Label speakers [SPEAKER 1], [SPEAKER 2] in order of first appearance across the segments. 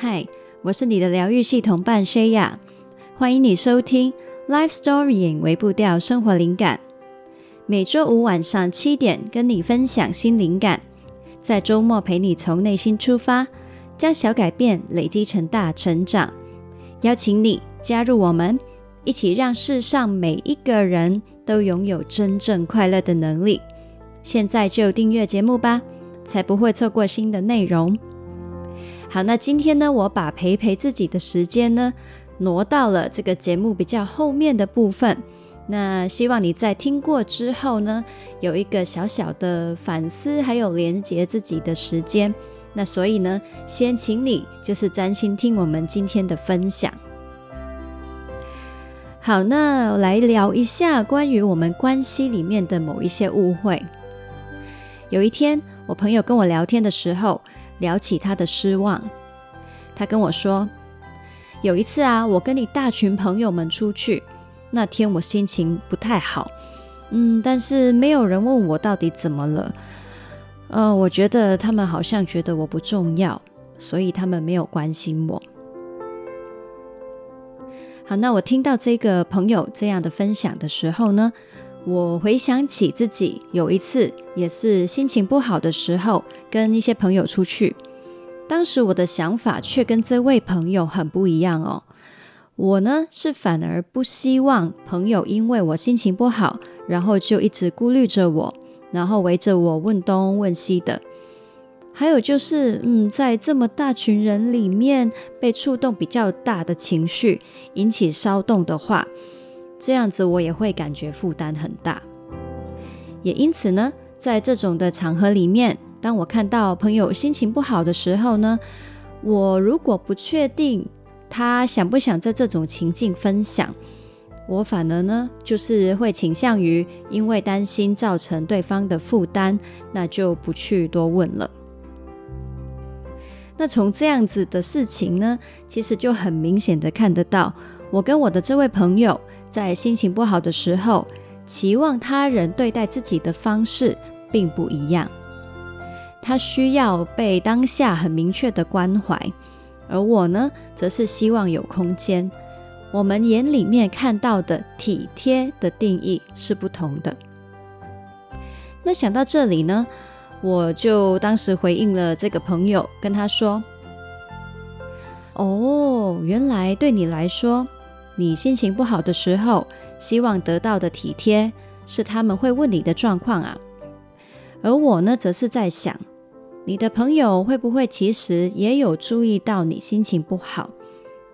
[SPEAKER 1] 嗨，我是你的疗愈系统伴西亚欢迎你收听 Life Storying 微步调生活灵感。每周五晚上七点跟你分享新灵感，在周末陪你从内心出发，将小改变累积成大成长。邀请你加入我们，一起让世上每一个人都拥有真正快乐的能力。现在就订阅节目吧，才不会错过新的内容。好，那今天呢，我把陪陪自己的时间呢，挪到了这个节目比较后面的部分。那希望你在听过之后呢，有一个小小的反思，还有连接自己的时间。那所以呢，先请你就是专心听我们今天的分享。好，那来聊一下关于我们关系里面的某一些误会。有一天，我朋友跟我聊天的时候，聊起他的失望。他跟我说，有一次啊，我跟你大群朋友们出去，那天我心情不太好，嗯，但是没有人问我到底怎么了。呃，我觉得他们好像觉得我不重要，所以他们没有关心我。好，那我听到这个朋友这样的分享的时候呢，我回想起自己有一次也是心情不好的时候，跟一些朋友出去，当时我的想法却跟这位朋友很不一样哦。我呢是反而不希望朋友因为我心情不好，然后就一直顾虑着我，然后围着我问东问西的。还有就是，嗯，在这么大群人里面被触动比较大的情绪引起骚动的话。这样子我也会感觉负担很大，也因此呢，在这种的场合里面，当我看到朋友心情不好的时候呢，我如果不确定他想不想在这种情境分享，我反而呢就是会倾向于因为担心造成对方的负担，那就不去多问了。那从这样子的事情呢，其实就很明显的看得到，我跟我的这位朋友。在心情不好的时候，期望他人对待自己的方式并不一样。他需要被当下很明确的关怀，而我呢，则是希望有空间。我们眼里面看到的体贴的定义是不同的。那想到这里呢，我就当时回应了这个朋友，跟他说：“哦，原来对你来说。”你心情不好的时候，希望得到的体贴是他们会问你的状况啊。而我呢，则是在想，你的朋友会不会其实也有注意到你心情不好，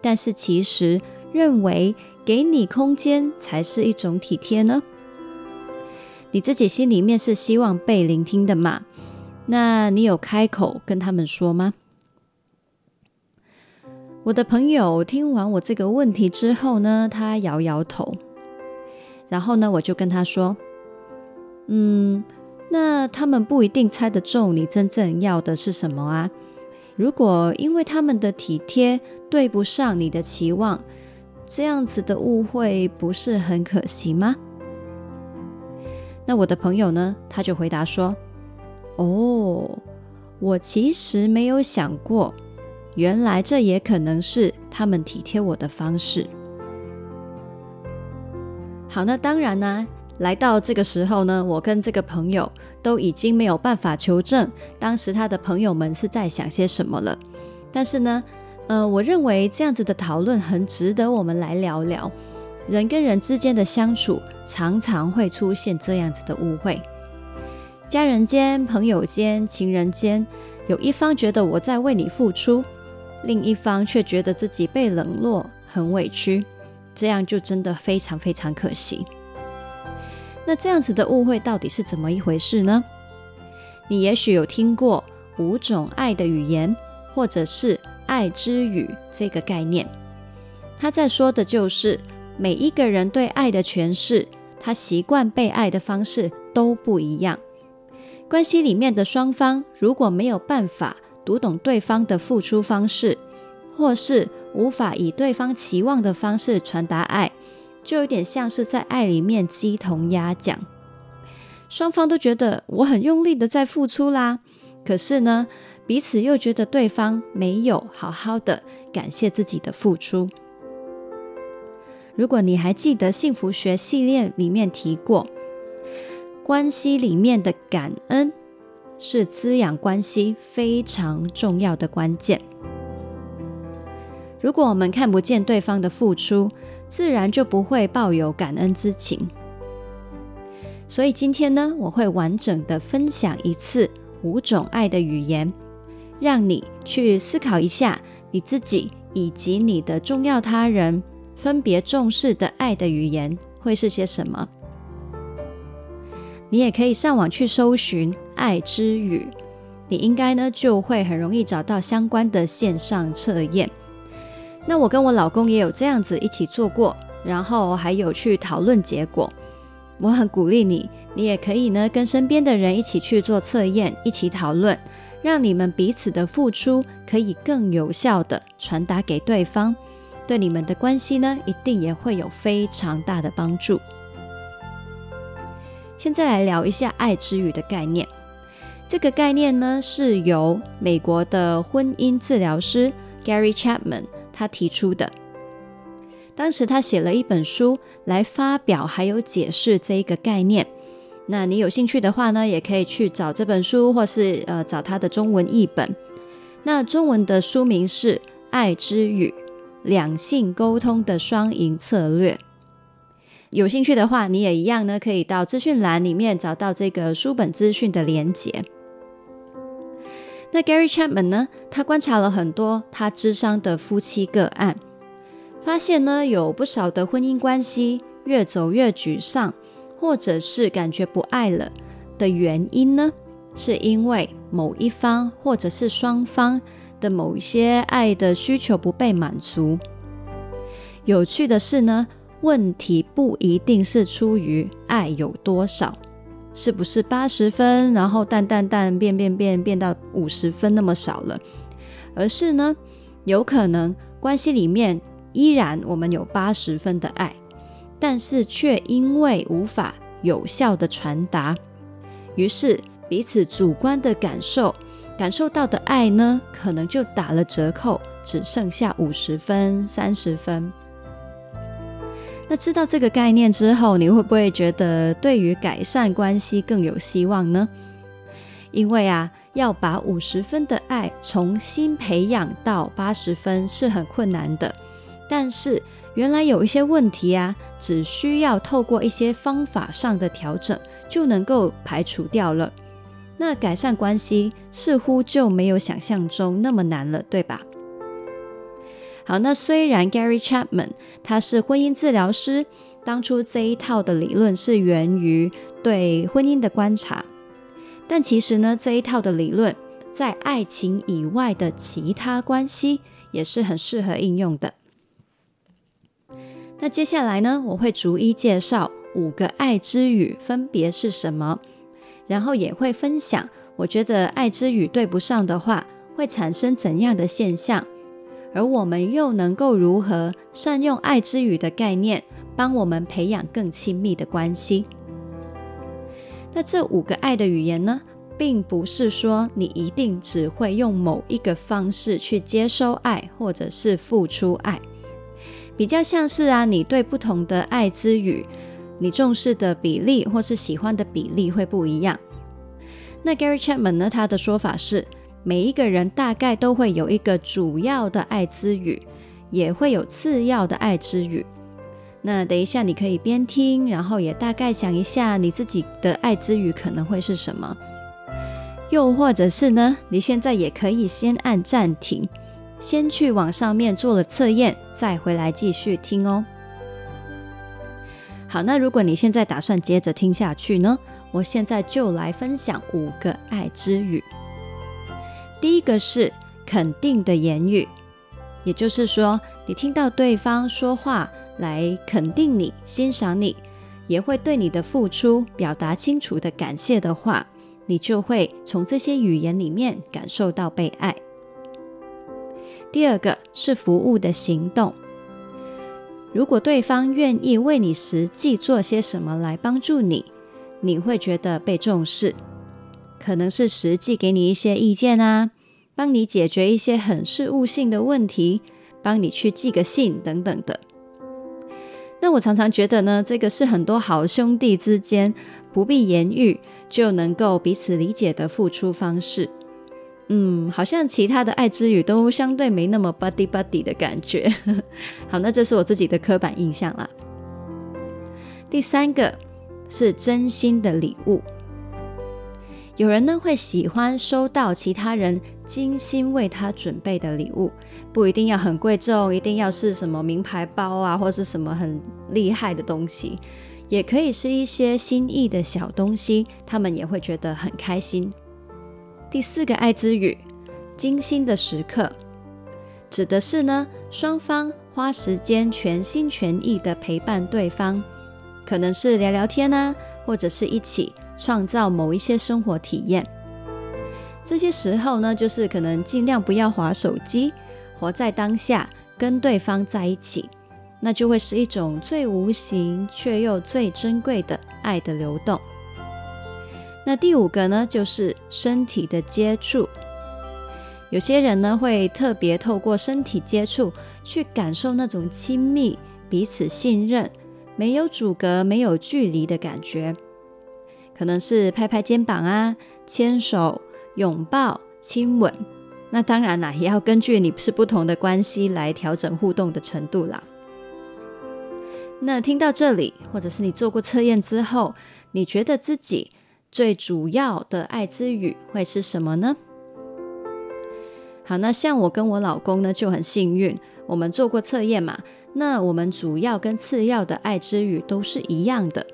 [SPEAKER 1] 但是其实认为给你空间才是一种体贴呢？你自己心里面是希望被聆听的嘛？那你有开口跟他们说吗？我的朋友听完我这个问题之后呢，他摇摇头，然后呢，我就跟他说：“嗯，那他们不一定猜得中你真正要的是什么啊？如果因为他们的体贴对不上你的期望，这样子的误会不是很可惜吗？”那我的朋友呢，他就回答说：“哦，我其实没有想过。”原来这也可能是他们体贴我的方式。好，那当然呢、来到这个时候呢，我跟这个朋友都已经没有办法求证当时他的朋友们是在想些什么了。但是呢，呃，我认为这样子的讨论很值得我们来聊聊。人跟人之间的相处常常会出现这样子的误会，家人间、朋友间、情人间，有一方觉得我在为你付出。另一方却觉得自己被冷落，很委屈，这样就真的非常非常可惜。那这样子的误会到底是怎么一回事呢？你也许有听过五种爱的语言，或者是爱之语这个概念。他在说的就是每一个人对爱的诠释，他习惯被爱的方式都不一样。关系里面的双方如果没有办法。读懂对方的付出方式，或是无法以对方期望的方式传达爱，就有点像是在爱里面鸡同鸭讲。双方都觉得我很用力的在付出啦，可是呢，彼此又觉得对方没有好好的感谢自己的付出。如果你还记得幸福学系列里面提过，关系里面的感恩是滋养关系非常重要的关键。如果我们看不见对方的付出，自然就不会抱有感恩之情。所以今天呢，我会完整的分享一次五种爱的语言，让你去思考一下你自己以及你的重要他人分别重视的爱的语言会是些什么。你也可以上网去搜寻“爱之语”，你应该呢就会很容易找到相关的线上测验。那我跟我老公也有这样子一起做过，然后还有去讨论结果。我很鼓励你，你也可以呢跟身边的人一起去做测验，一起讨论，让你们彼此的付出可以更有效地传达给对方，对你们的关系呢一定也会有非常大的帮助。现在来聊一下爱之语的概念。这个概念呢是由美国的婚姻治疗师 Gary Chapman。他提出的，当时他写了一本书来发表还有解释这一个概念。那你有兴趣的话呢，也可以去找这本书，或是呃找他的中文译本。那中文的书名是《爱之语：两性沟通的双赢策略》。有兴趣的话，你也一样呢，可以到资讯栏里面找到这个书本资讯的连结。那 Gary Chapman 呢？他观察了很多他咨商的夫妻个案，发现呢，有不少的婚姻关系越走越沮丧，或者是感觉不爱了的原因呢，是因为某一方或者是双方的某一些爱的需求不被满足。有趣的是呢，问题不一定是出于爱有多少。是不是八十分，然后淡淡淡变变变变到五十分那么少了？而是呢，有可能关系里面依然我们有八十分的爱，但是却因为无法有效的传达，于是彼此主观的感受感受到的爱呢，可能就打了折扣，只剩下五十分、三十分。知道这个概念之后，你会不会觉得对于改善关系更有希望呢？因为啊，要把五十分的爱重新培养到八十分是很困难的。但是原来有一些问题啊，只需要透过一些方法上的调整就能够排除掉了。那改善关系似乎就没有想象中那么难了，对吧？好，那虽然 Gary Chapman 他是婚姻治疗师，当初这一套的理论是源于对婚姻的观察，但其实呢，这一套的理论在爱情以外的其他关系也是很适合应用的。那接下来呢，我会逐一介绍五个爱之语分别是什么，然后也会分享我觉得爱之语对不上的话会产生怎样的现象。而我们又能够如何善用爱之语的概念，帮我们培养更亲密的关系？那这五个爱的语言呢，并不是说你一定只会用某一个方式去接收爱，或者是付出爱，比较像是啊，你对不同的爱之语，你重视的比例或是喜欢的比例会不一样。那 Gary Chapman 呢，他的说法是。每一个人大概都会有一个主要的爱之语，也会有次要的爱之语。那等一下你可以边听，然后也大概想一下你自己的爱之语可能会是什么。又或者是呢，你现在也可以先按暂停，先去网上面做了测验，再回来继续听哦。好，那如果你现在打算接着听下去呢，我现在就来分享五个爱之语。第一个是肯定的言语，也就是说，你听到对方说话来肯定你、欣赏你，也会对你的付出表达清楚的感谢的话，你就会从这些语言里面感受到被爱。第二个是服务的行动，如果对方愿意为你实际做些什么来帮助你，你会觉得被重视。可能是实际给你一些意见啊，帮你解决一些很事务性的问题，帮你去寄个信等等的。那我常常觉得呢，这个是很多好兄弟之间不必言语就能够彼此理解的付出方式。嗯，好像其他的爱之语都相对没那么 buddy buddy 的感觉。好，那这是我自己的刻板印象啦。第三个是真心的礼物。有人呢会喜欢收到其他人精心为他准备的礼物，不一定要很贵重，一定要是什么名牌包啊，或是什么很厉害的东西，也可以是一些心意的小东西，他们也会觉得很开心。第四个爱之语，精心的时刻，指的是呢，双方花时间全心全意的陪伴对方，可能是聊聊天啊，或者是一起创造某一些生活体验。这些时候呢，就是可能尽量不要划手机，活在当下，跟对方在一起，那就会是一种最无形却又最珍贵的爱的流动。那第五个呢，就是身体的接触。有些人呢，会特别透过身体接触去感受那种亲密、彼此信任、没有阻隔、没有距离的感觉。可能是拍拍肩膀啊，牵手、拥抱、亲吻。那当然啦，也要根据你是不同的关系来调整互动的程度啦。那听到这里，或者是你做过测验之后，你觉得自己最主要的爱之语会是什么呢？好，那像我跟我老公呢就很幸运，我们做过测验嘛。那我们主要跟次要的爱之语都是一样的。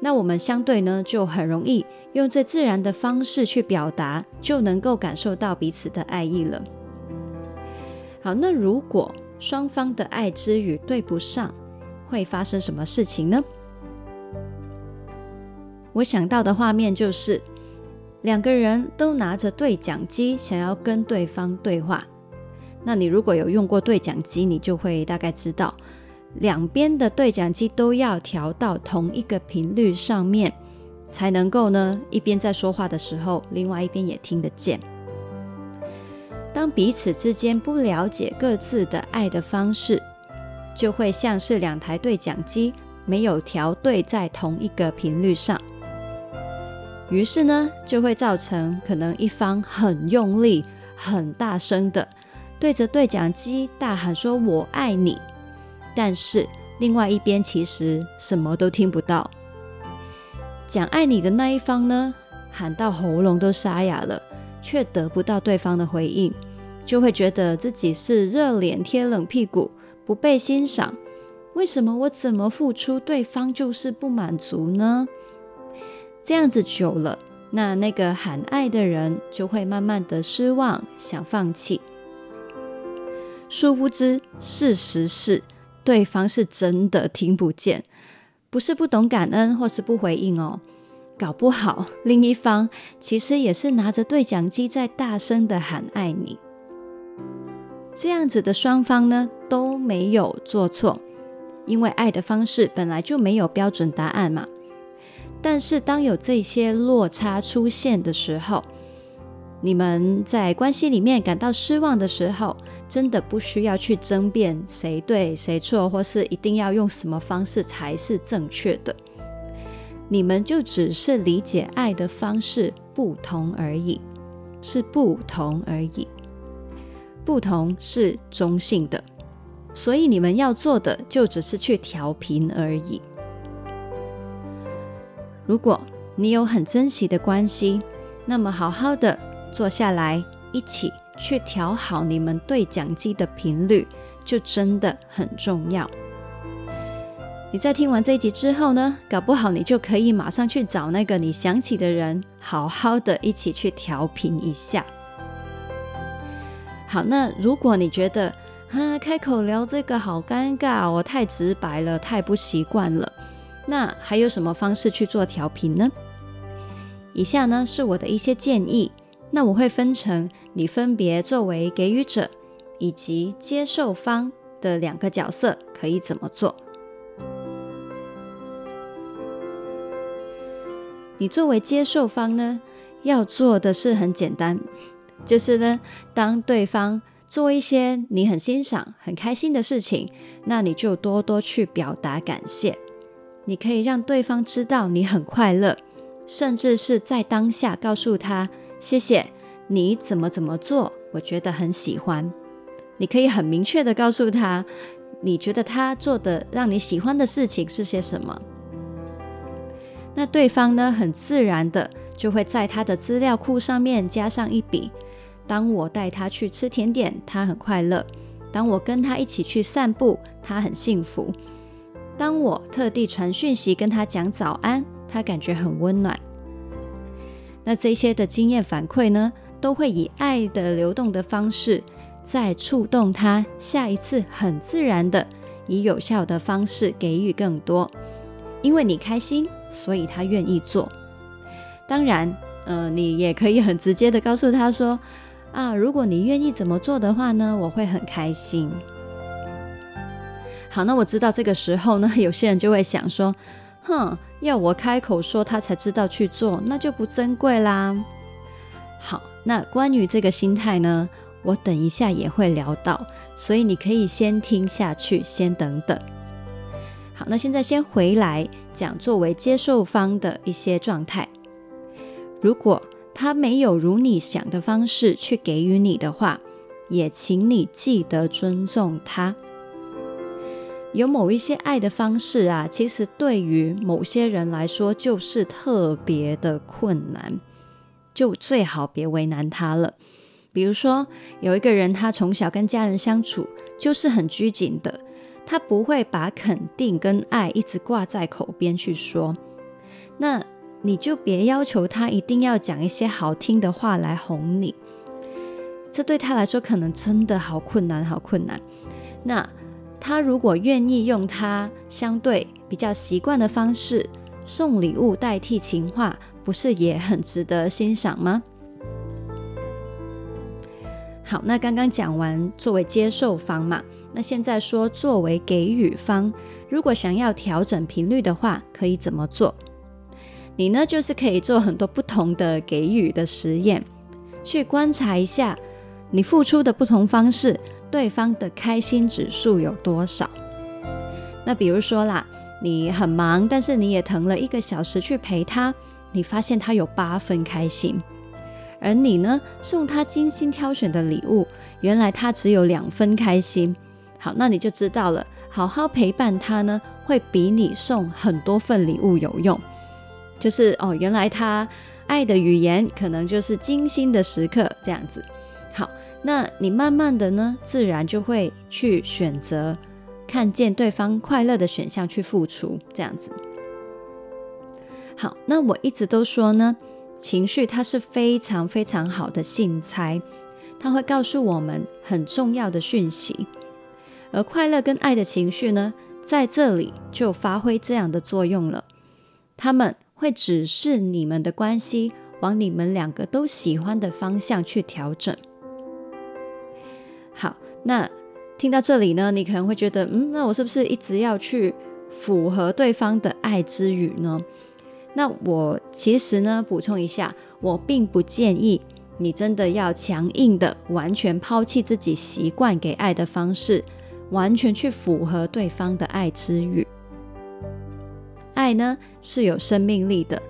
[SPEAKER 1] 那我们相对呢就很容易用最自然的方式去表达，就能够感受到彼此的爱意了。好，那如果双方的爱之语对不上，会发生什么事情呢？我想到的画面就是两个人都拿着对讲机，想要跟对方对话。那你如果有用过对讲机，你就会大概知道，两边的对讲机都要调到同一个频率上面，才能够呢一边在说话的时候，另外一边也听得见。当彼此之间不了解各自的爱的方式，就会像是两台对讲机没有调对在同一个频率上。于是呢，就会造成可能一方很用力、很大声的对着对讲机大喊说“我爱你”，但是另外一边其实什么都听不到。讲爱你的那一方呢，喊到喉咙都沙哑了，却得不到对方的回应，就会觉得自己是热脸贴冷屁股，不被欣赏。为什么我怎么付出，对方就是不满足呢？这样子久了，那那个喊爱的人就会慢慢的失望，想放弃。殊不知，事实是对方是真的听不见，不是不懂感恩或是不回应哦。搞不好另一方其实也是拿着对讲机在大声的喊爱你。这样子的双方呢，都没有做错，因为爱的方式本来就没有标准答案嘛。但是，当有这些落差出现的时候，你们在关系里面感到失望的时候，真的不需要去争辩谁对谁错，或是一定要用什么方式才是正确的。你们就只是理解爱的方式不同而已，是不同而已。不同是中性的，所以你们要做的就只是去调频而已。如果你有很珍惜的关系，那么好好的坐下来，一起去调好你们对讲机的频率，就真的很重要。你在听完这一集之后呢，搞不好你就可以马上去找那个你想起的人，好好的一起去调频一下。好，那如果你觉得啊，开口聊这个好尴尬，我太直白了，太不习惯了。那还有什么方式去做调频呢？以下呢是我的一些建议。那我会分成你分别作为给予者以及接受方的两个角色，可以怎么做？你作为接受方呢，要做的是很简单，就是呢，当对方做一些你很欣赏、很开心的事情，那你就多多去表达感谢。你可以让对方知道你很快乐，甚至是在当下告诉他谢谢你怎么怎么做，我觉得很喜欢。你可以很明确的告诉他，你觉得他做的让你喜欢的事情是些什么。那对方呢，很自然的就会在他的资料库上面加上一笔。当我带他去吃甜点，他很快乐；当我跟他一起去散步，他很幸福。当我特地传讯息跟他讲早安，他感觉很温暖。那这些的经验反馈呢，都会以爱的流动的方式，再触动他下一次很自然的以有效的方式给予更多。因为你开心，所以他愿意做。当然，呃，你也可以很直接的告诉他说：啊，如果你愿意怎么做的话呢，我会很开心。好，那我知道这个时候呢，有些人就会想说，哼，要我开口说他才知道去做，那就不珍贵啦。好，那关于这个心态呢，我等一下也会聊到，所以你可以先听下去，先等等。好，那现在先回来讲作为接受方的一些状态。如果他没有如你想的方式去给予你的话，也请你记得尊重他。有某一些爱的方式啊，其实对于某些人来说就是特别的困难，就最好别为难他了。比如说，有一个人他从小跟家人相处就是很拘谨的，他不会把肯定跟爱一直挂在口边去说，那你就别要求他一定要讲一些好听的话来哄你，这对他来说可能真的好困难，好困难。那。他如果愿意用他相对比较习惯的方式送礼物代替情话，不是也很值得欣赏吗？好，那刚刚讲完作为接受方嘛，那现在说作为给予方，如果想要调整频率的话，可以怎么做？你呢，就是可以做很多不同的给予的实验，去观察一下你付出的不同方式。对方的开心指数有多少？那比如说啦，你很忙，但是你也腾了一个小时去陪他，你发现他有八分开心，而你呢，送他精心挑选的礼物，原来他只有两分开心。好，那你就知道了，好好陪伴他呢，会比你送很多份礼物有用。就是哦，原来他爱的语言可能就是精心的时刻这样子。那你慢慢的呢，自然就会去选择看见对方快乐的选项去付出，这样子。好，那我一直都说呢，情绪它是非常非常好的信差，它会告诉我们很重要的讯息。而快乐跟爱的情绪呢，在这里就发挥这样的作用了，他们会指示你们的关系往你们两个都喜欢的方向去调整。好，那听到这里呢，你可能会觉得，嗯，那我是不是一直要去符合对方的爱之语呢？那我其实呢，补充一下，我并不建议你真的要强硬的完全抛弃自己习惯给爱的方式，完全去符合对方的爱之语。爱呢是有生命力的，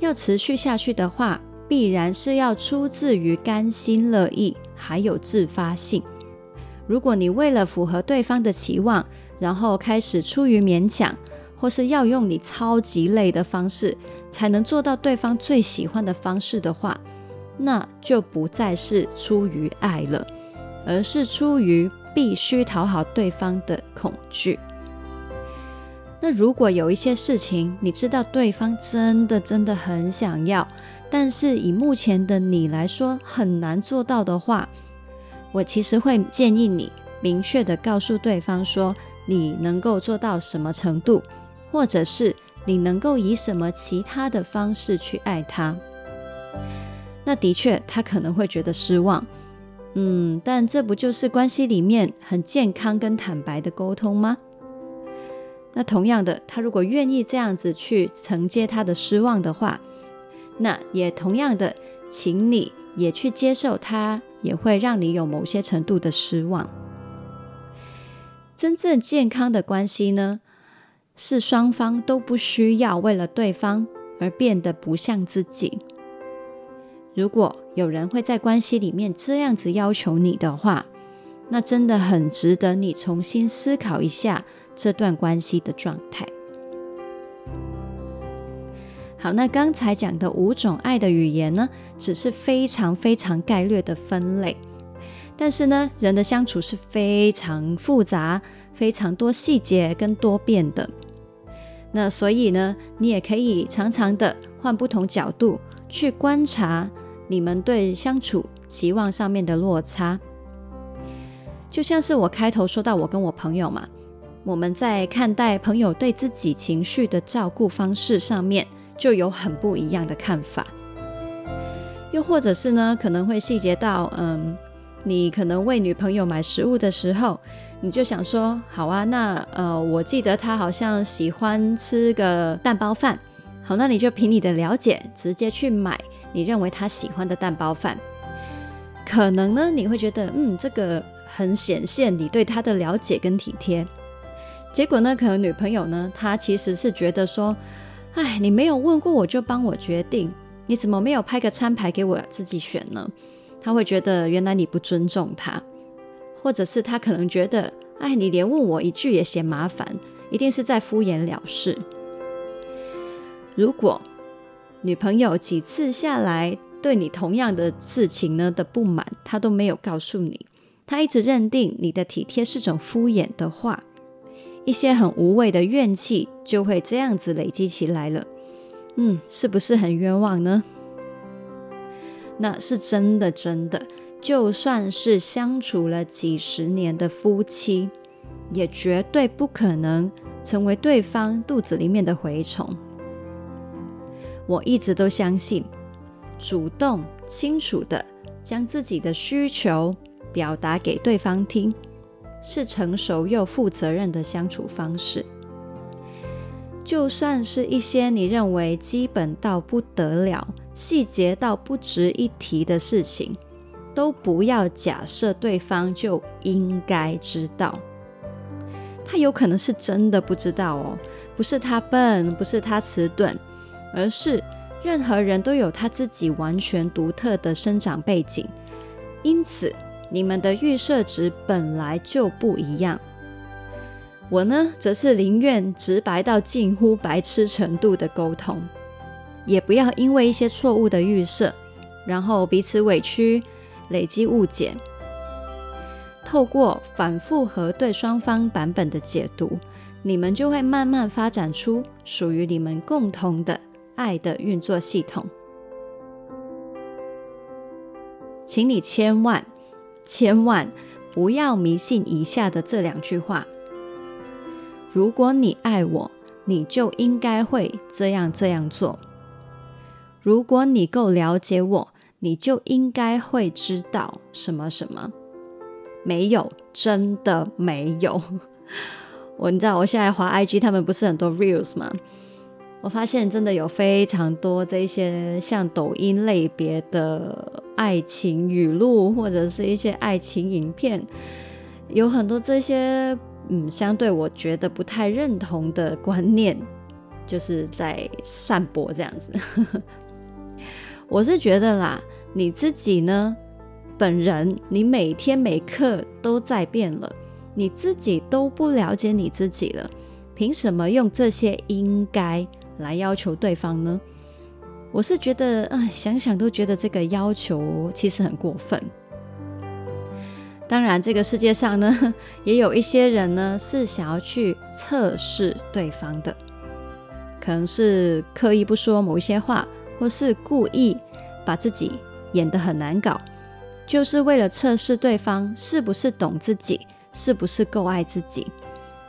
[SPEAKER 1] 要持续下去的话，必然是要出自于甘心乐意，还有自发性。如果你为了符合对方的期望，然后开始出于勉强，或是要用你超级累的方式才能做到对方最喜欢的方式的话，那就不再是出于爱了，而是出于必须讨好对方的恐惧。那如果有一些事情，你知道对方真的真的很想要，但是以目前的你来说很难做到的话，我其实会建议你明确地告诉对方说，你能够做到什么程度，或者是你能够以什么其他的方式去爱他。那的确，他可能会觉得失望，嗯，但这不就是关系里面很健康跟坦白的沟通吗？那同样的，他如果愿意这样子去承接他的失望的话，那也同样的，请你。也去接受他，也会让你有某些程度的失望。真正健康的关系呢，是双方都不需要为了对方而变得不像自己。如果有人会在关系里面这样子要求你的话，那真的很值得你重新思考一下这段关系的状态。好，那刚才讲的五种爱的语言呢，只是非常非常概略的分类。但是呢，人的相处是非常复杂、非常多细节跟多变的。那所以呢，你也可以常常的换不同角度去观察你们对相处期望上面的落差。就像是我开头说到，我跟我朋友嘛，我们在看待朋友对自己情绪的照顾方式上面。就有很不一样的看法，又或者是呢，可能会细节到，嗯，你可能为女朋友买食物的时候，你就想说，好啊，那呃，我记得她好像喜欢吃个蛋包饭，好，那你就凭你的了解，直接去买你认为她喜欢的蛋包饭。可能呢，你会觉得，嗯，这个很显现你对她的了解跟体贴。结果呢，可能女朋友呢，她其实是觉得说。哎，你没有问过我就帮我决定，你怎么没有拍个餐牌给我自己选呢？他会觉得原来你不尊重他，或者是他可能觉得，哎，你连问我一句也嫌麻烦，一定是在敷衍了事。如果女朋友几次下来对你同样的事情呢的不满，他都没有告诉你，他一直认定你的体贴是种敷衍的话。一些很无谓的怨气就会这样子累积起来了，嗯，是不是很冤枉呢？那是真的，真的，就算是相处了几十年的夫妻，也绝对不可能成为对方肚子里面的蛔虫。我一直都相信，主动清楚地将自己的需求表达给对方听。是成熟又负责任的相处方式。就算是一些你认为基本到不得了、细节到不值一提的事情，都不要假设对方就应该知道。他有可能是真的不知道哦，不是他笨，不是他迟钝，而是任何人都有他自己完全独特的生长背景，因此。你们的预设值本来就不一样。我呢，则是宁愿直白到近乎白痴程度的沟通，也不要因为一些错误的预设，然后彼此委屈，累积误解。透过反复核对双方版本的解读，你们就会慢慢发展出属于你们共同的爱的运作系统。请你千万。千万不要迷信以下的这两句话：如果你爱我，你就应该会这样这样做；如果你够了解我，你就应该会知道什么什么。没有，真的没有。我你知道，我现在滑 IG，他们不是很多 Reels 吗？我发现真的有非常多这些像抖音类别的爱情语录，或者是一些爱情影片，有很多这些嗯，相对我觉得不太认同的观念，就是在散播这样子。我是觉得啦，你自己呢，本人你每天每刻都在变了，你自己都不了解你自己了，凭什么用这些应该来要求对方呢？我是觉得，哎，想想都觉得这个要求其实很过分。当然，这个世界上呢，也有一些人呢是想要去测试对方的，可能是刻意不说某一些话，或是故意把自己演得很难搞，就是为了测试对方是不是懂自己，是不是够爱自己。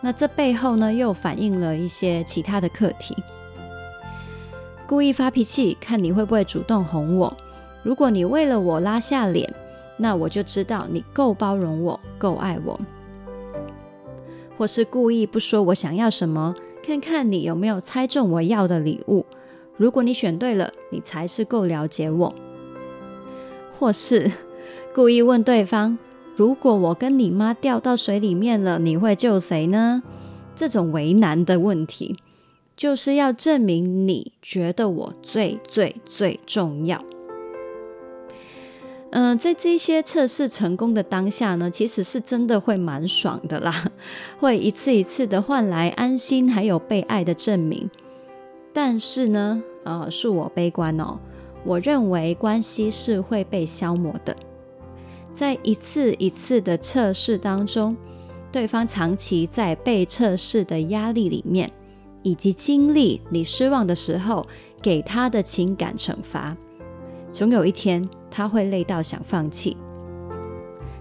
[SPEAKER 1] 那这背后呢，又反映了一些其他的课题。故意发脾气，看你会不会主动哄我。如果你为了我拉下脸，那我就知道你够包容我，够爱我。或是故意不说我想要什么，看看你有没有猜中我要的礼物。如果你选对了，你才是够了解我。或是故意问对方：“如果我跟你妈掉到水里面了，你会救谁呢？”这种为难的问题，就是要证明你觉得我最最最重要。嗯、在这些测试成功的当下呢，其实是真的会蛮爽的啦，会一次一次的换来安心还有被爱的证明。但是呢，呃，恕我悲观哦，我认为关系是会被消磨的。在一次一次的测试当中，对方长期在被测试的压力里面，以及经历你失望的时候给他的情感惩罚，总有一天。他会累到想放弃。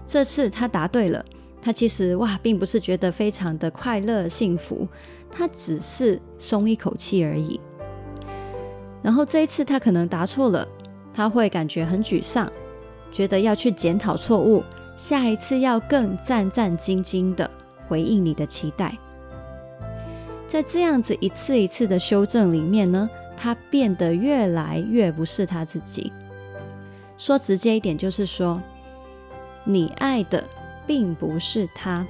[SPEAKER 1] 这次他答对了，他其实哇，并不是觉得非常的快乐幸福，他只是松一口气而已。然后这一次他可能答错了，他会感觉很沮丧，觉得要去检讨错误，下一次要更战战兢兢的回应你的期待。在这样子一次一次的修正里面呢，他变得越来越不是他自己。说直接一点，就是说，你爱的并不是他，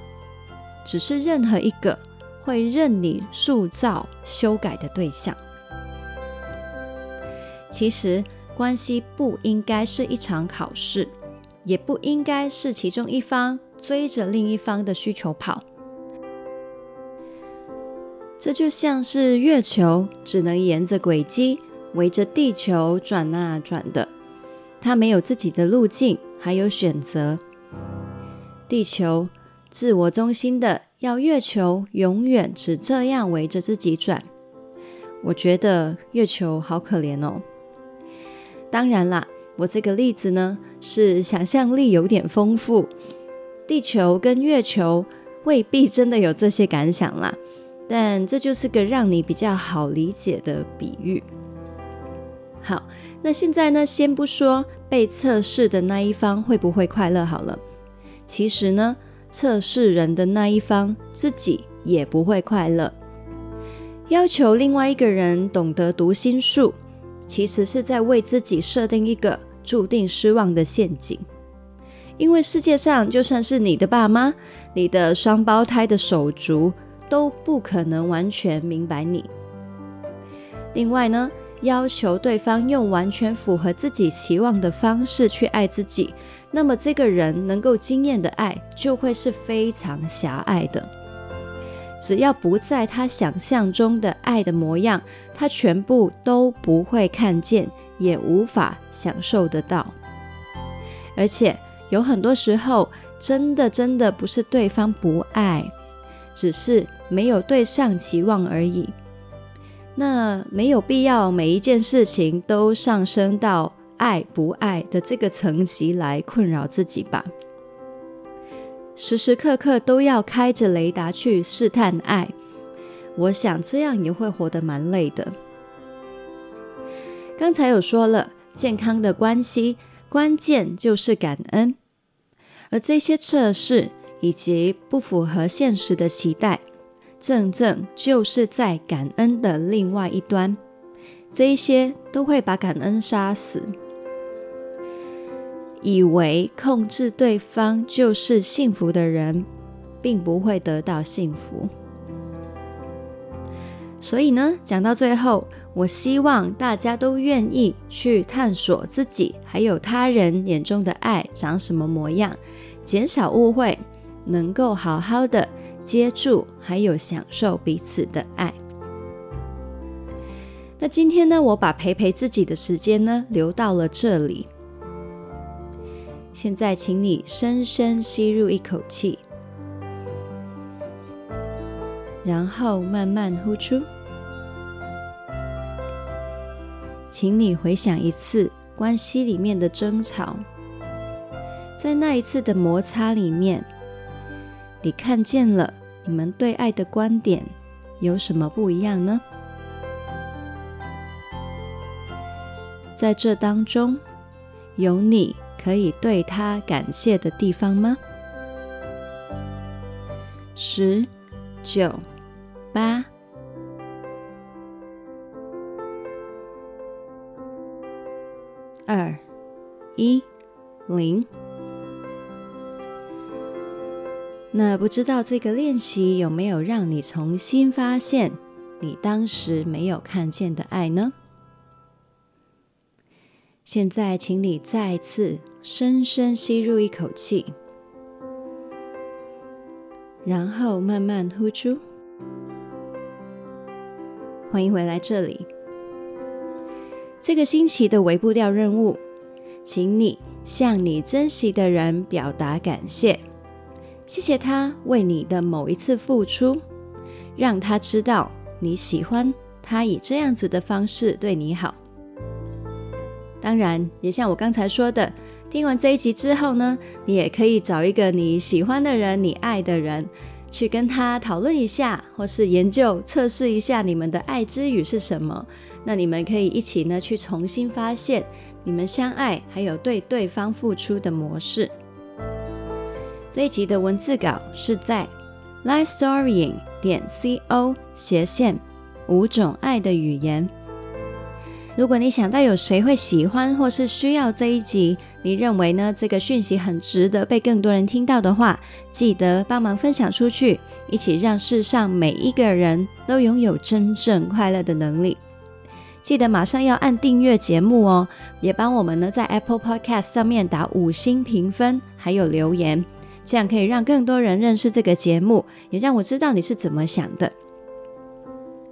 [SPEAKER 1] 只是任何一个会任你塑造、修改的对象。其实，关系不应该是一场考试，也不应该是其中一方追着另一方的需求跑。这就像是月球只能沿着轨迹围着地球转啊转的。它没有自己的路径，还有选择。地球自我中心的，要月球永远只这样围着自己转。我觉得月球好可怜哦。当然啦，我这个例子呢，是想象力有点丰富。地球跟月球未必真的有这些感想啦，但这就是个让你比较好理解的比喻。好。那现在呢，先不说被测试的那一方会不会快乐好了。其实呢，测试人的那一方自己也不会快乐。要求另外一个人懂得读心术，其实是在为自己设定一个注定失望的陷阱。因为世界上就算是你的爸妈、你的双胞胎的手足，都不可能完全明白你。另外呢，要求对方用完全符合自己期望的方式去爱自己，那么这个人能够经验的爱就会是非常狭隘的。只要不在他想象中的爱的模样，他全部都不会看见，也无法享受得到。而且有很多时候，真的真的不是对方不爱，只是没有对上期望而已。那没有必要每一件事情都上升到爱不爱的这个层级来困扰自己吧。时时刻刻都要开着雷达去试探爱，我想这样也会活得蛮累的。刚才有说了，健康的关系关键就是感恩，而这些测试以及不符合现实的期待。正正就是在感恩的另外一端，这一些都会把感恩杀死。以为控制对方就是幸福的人，并不会得到幸福。所以呢，讲到最后，我希望大家都愿意去探索自己还有他人眼中的爱长什么模样，减少误会，能够好好的。接住，还有享受彼此的爱。那今天呢，我把陪陪自己的时间呢留到了这里。现在，请你深深吸入一口气，然后慢慢呼出。请你回想一次关系里面的争吵，在那一次的摩擦里面。你看见了你们对爱的观点有什么不一样呢？在这当中，有你可以对他感谢的地方吗？十、九、八、二、一，零。那不知道这个练习有没有让你重新发现你当时没有看见的爱呢？现在，请你再次深深吸入一口气，然后慢慢呼出。欢迎回来这里。这个星期的微步调任务，请你向你珍惜的人表达感谢。谢谢他为你的某一次付出，让他知道你喜欢他以这样子的方式对你好。当然，也像我刚才说的，听完这一集之后呢，你也可以找一个你喜欢的人、你爱的人，去跟他讨论一下，或是研究测试一下你们的爱之语是什么。那你们可以一起呢去重新发现你们相爱还有对对方付出的模式。这一集的文字稿是在 lifestorying 点 co 斜线五种爱的语言。如果你想到有谁会喜欢或是需要这一集，你认为呢，这个讯息很值得被更多人听到的话，记得帮忙分享出去，一起让世上每一个人都拥有真正快乐的能力。记得马上要按订阅节目哦，也帮我们呢在 Apple Podcast 上面打五星评分，还有留言。这样可以让更多人认识这个节目，也让我知道你是怎么想的。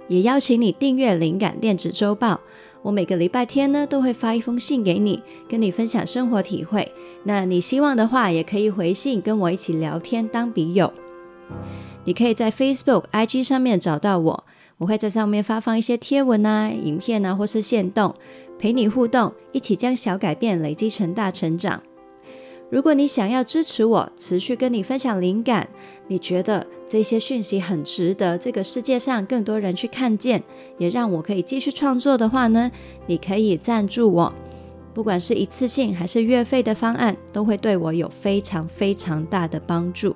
[SPEAKER 1] 也邀请你订阅灵感电子周报，我每个礼拜天呢都会发一封信给你，跟你分享生活体会。那你希望的话，也可以回信跟我一起聊天，当笔友。你可以在 Facebook、IG 上面找到我，我会在上面发放一些贴文啊、影片啊，或是线动，陪你互动，一起将小改变累积成大成长。如果你想要支持我，持续跟你分享灵感，你觉得这些讯息很值得这个世界上更多人去看见，也让我可以继续创作的话呢，你可以赞助我，不管是一次性还是月费的方案，都会对我有非常非常大的帮助。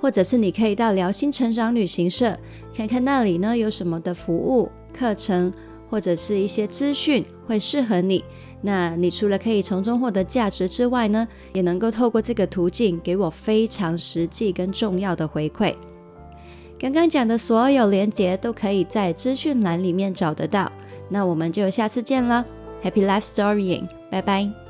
[SPEAKER 1] 或者是你可以到辽心成长旅行社看看那里呢有什么的服务课程，或者是一些资讯会适合你。那你除了可以从中获得价值之外呢，也能够透过这个途径给我非常实际跟重要的回馈。刚刚讲的所有连结都可以在资讯栏里面找得到。那我们就下次见了，Happy Life Storying，拜拜。